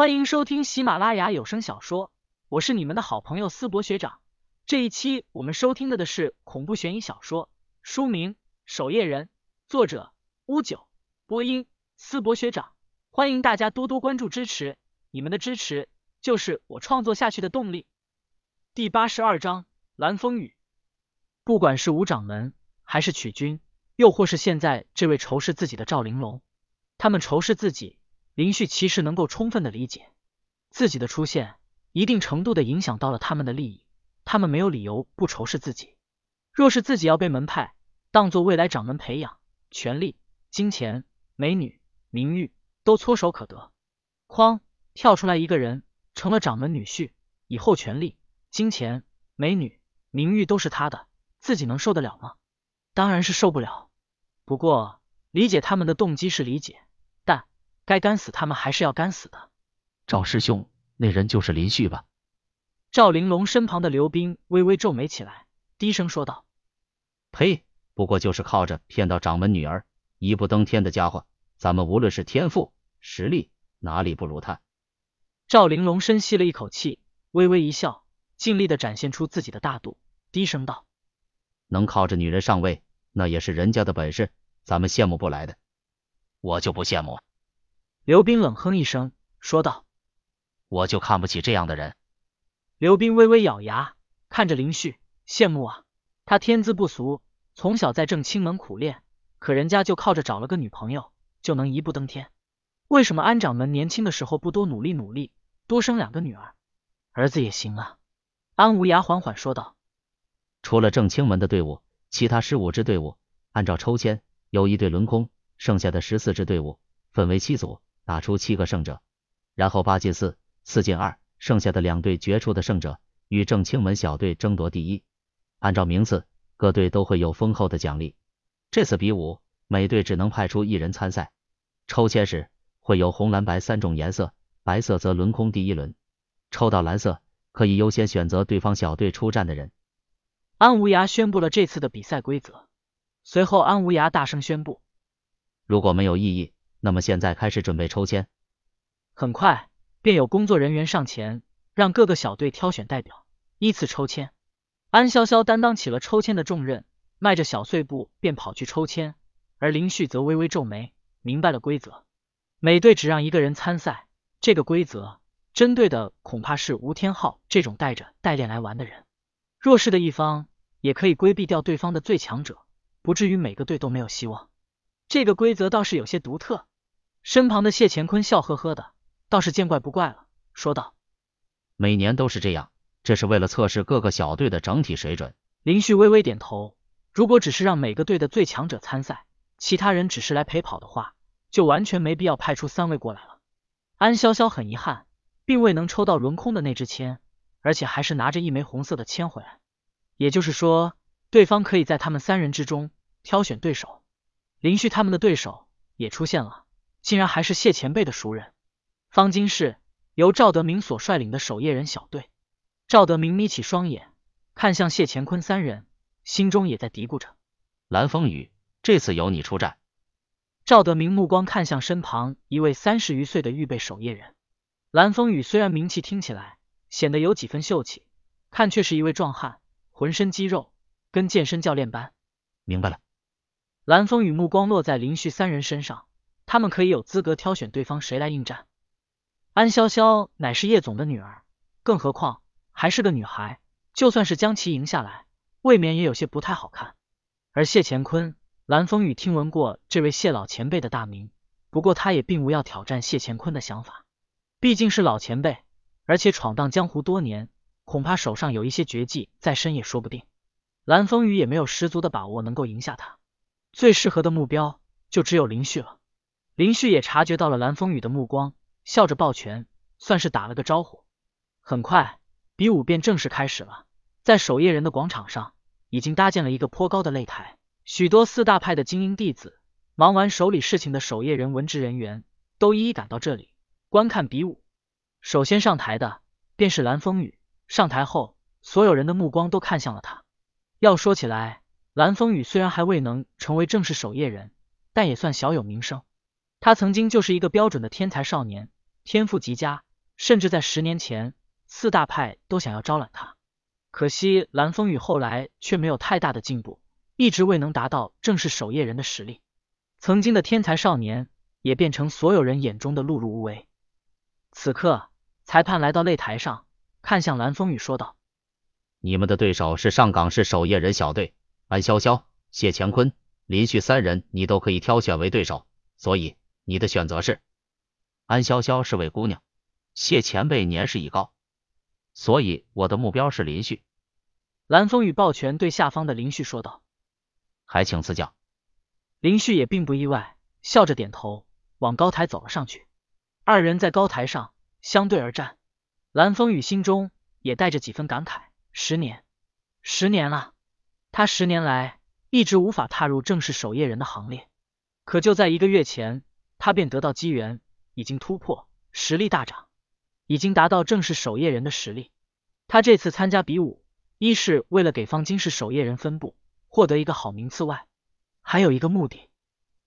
欢迎收听喜马拉雅有声小说，我是你们的好朋友思博学长。这一期我们收听的的是恐怖悬疑小说，书名《守夜人》，作者乌九，播音思博学长。欢迎大家多多关注支持，你们的支持就是我创作下去的动力。第八十二章蓝风雨。不管是吴掌门，还是曲军，又或是现在这位仇视自己的赵玲珑，他们仇视自己。林旭其实能够充分的理解，自己的出现一定程度的影响到了他们的利益，他们没有理由不仇视自己。若是自己要被门派当做未来掌门培养，权力、金钱、美女、名誉都唾手可得。哐，跳出来一个人，成了掌门女婿，以后权力、金钱、美女、名誉都是他的，自己能受得了吗？当然是受不了。不过理解他们的动机是理解。该干死他们还是要干死的。赵师兄，那人就是林旭吧？赵玲珑身旁的刘冰微微皱眉起来，低声说道：“呸！不过就是靠着骗到掌门女儿，一步登天的家伙，咱们无论是天赋、实力，哪里不如他？”赵玲珑深吸了一口气，微微一笑，尽力的展现出自己的大度，低声道：“能靠着女人上位，那也是人家的本事，咱们羡慕不来的。我就不羡慕。”刘斌冷哼一声，说道：“我就看不起这样的人。”刘斌微微咬牙，看着林旭，羡慕啊！他天资不俗，从小在正清门苦练，可人家就靠着找了个女朋友，就能一步登天。为什么安掌门年轻的时候不多努力努力，多生两个女儿，儿子也行啊？安无涯缓缓说道：“除了正清门的队伍，其他十五支队伍按照抽签，有一队轮空，剩下的十四支队伍分为七组。”打出七个胜者，然后八进四，四进二，剩下的两队决出的胜者与正清门小队争夺第一。按照名次，各队都会有丰厚的奖励。这次比武，每队只能派出一人参赛。抽签时会有红、蓝、白三种颜色，白色则轮空第一轮，抽到蓝色可以优先选择对方小队出战的人。安无涯宣布了这次的比赛规则，随后安无涯大声宣布：如果没有异议。那么现在开始准备抽签。很快便有工作人员上前，让各个小队挑选代表，依次抽签。安潇潇担当起了抽签的重任，迈着小碎步便跑去抽签。而林旭则微微皱眉，明白了规则，每队只让一个人参赛。这个规则针对的恐怕是吴天昊这种带着代练来玩的人。弱势的一方也可以规避掉对方的最强者，不至于每个队都没有希望。这个规则倒是有些独特。身旁的谢乾坤笑呵呵的，倒是见怪不怪了，说道：“每年都是这样，这是为了测试各个小队的整体水准。”林旭微微点头。如果只是让每个队的最强者参赛，其他人只是来陪跑的话，就完全没必要派出三位过来了。安潇潇很遗憾，并未能抽到轮空的那支签，而且还是拿着一枚红色的签回来。也就是说，对方可以在他们三人之中挑选对手。林旭他们的对手也出现了。竟然还是谢前辈的熟人，方金市由赵德明所率领的守夜人小队。赵德明眯起双眼，看向谢乾坤三人，心中也在嘀咕着：蓝风雨，这次由你出战。赵德明目光看向身旁一位三十余岁的预备守夜人。蓝风雨虽然名气听起来显得有几分秀气，看却是一位壮汉，浑身肌肉，跟健身教练般。明白了。蓝风雨目光落在林旭三人身上。他们可以有资格挑选对方谁来应战。安潇潇乃是叶总的女儿，更何况还是个女孩，就算是将其赢下来，未免也有些不太好看。而谢乾坤，蓝风雨听闻过这位谢老前辈的大名，不过他也并无要挑战谢乾坤的想法，毕竟是老前辈，而且闯荡江湖多年，恐怕手上有一些绝技在身也说不定。蓝风雨也没有十足的把握能够赢下他，最适合的目标就只有林旭了。林旭也察觉到了蓝风雨的目光，笑着抱拳，算是打了个招呼。很快，比武便正式开始了。在守夜人的广场上，已经搭建了一个颇高的擂台，许多四大派的精英弟子，忙完手里事情的守夜人文职人员，都一一赶到这里观看比武。首先上台的便是蓝风雨。上台后，所有人的目光都看向了他。要说起来，蓝风雨虽然还未能成为正式守夜人，但也算小有名声。他曾经就是一个标准的天才少年，天赋极佳，甚至在十年前，四大派都想要招揽他。可惜蓝风雨后来却没有太大的进步，一直未能达到正式守夜人的实力。曾经的天才少年，也变成所有人眼中的碌碌无为。此刻，裁判来到擂台上，看向蓝风雨说道：“你们的对手是上港市守夜人小队，安潇潇、谢乾坤、林旭三人，你都可以挑选为对手。所以你的选择是？安潇潇是位姑娘，谢前辈年事已高，所以我的目标是林旭。”蓝风雨抱拳对下方的林旭说道：“还请赐教。”林旭也并不意外，笑着点头，往高台走了上去。二人在高台上相对而战，蓝风雨心中也带着几分感慨：十年，十年了，他十年来一直无法踏入正式守夜人的行列，可就在一个月前，他便得到机缘，已经突破，实力大涨，已经达到正式守夜人的实力。他这次参加比武，一是为了给方金氏守夜人分部获得一个好名次外。还有一个目的，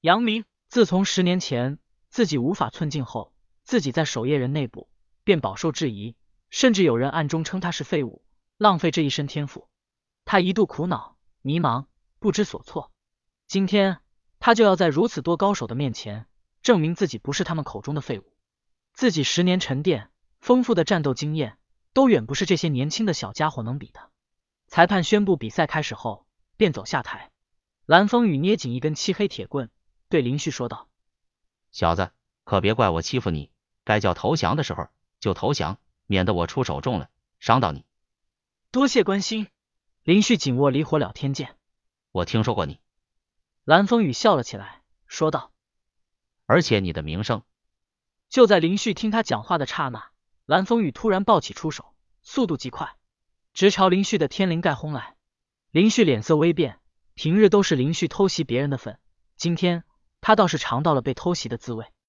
杨明自从十年前自己无法寸进后，自己在守夜人内部便饱受质疑，甚至有人暗中称他是废物，浪费这一身天赋。他一度苦恼、迷茫、不知所措。今天他就要在如此多高手的面前证明自己不是他们口中的废物，自己十年沉淀、丰富的战斗经验都远不是这些年轻的小家伙能比的。裁判宣布比赛开始后，便走下台。蓝风雨捏紧一根漆黑铁棍，对林旭说道：“小子，可别怪我欺负你，该叫投降的时候就投降，免得我出手重了伤到你。”多谢关心。林旭紧握离火了天剑。我听说过你。蓝风雨笑了起来，说道：“而且你的名声……”就在林旭听他讲话的刹那，蓝风雨突然抱起出手，速度极快，直朝林旭的天灵盖轰来。林旭脸色微变。平日都是林旭偷袭别人的份，今天他倒是尝到了被偷袭的滋味。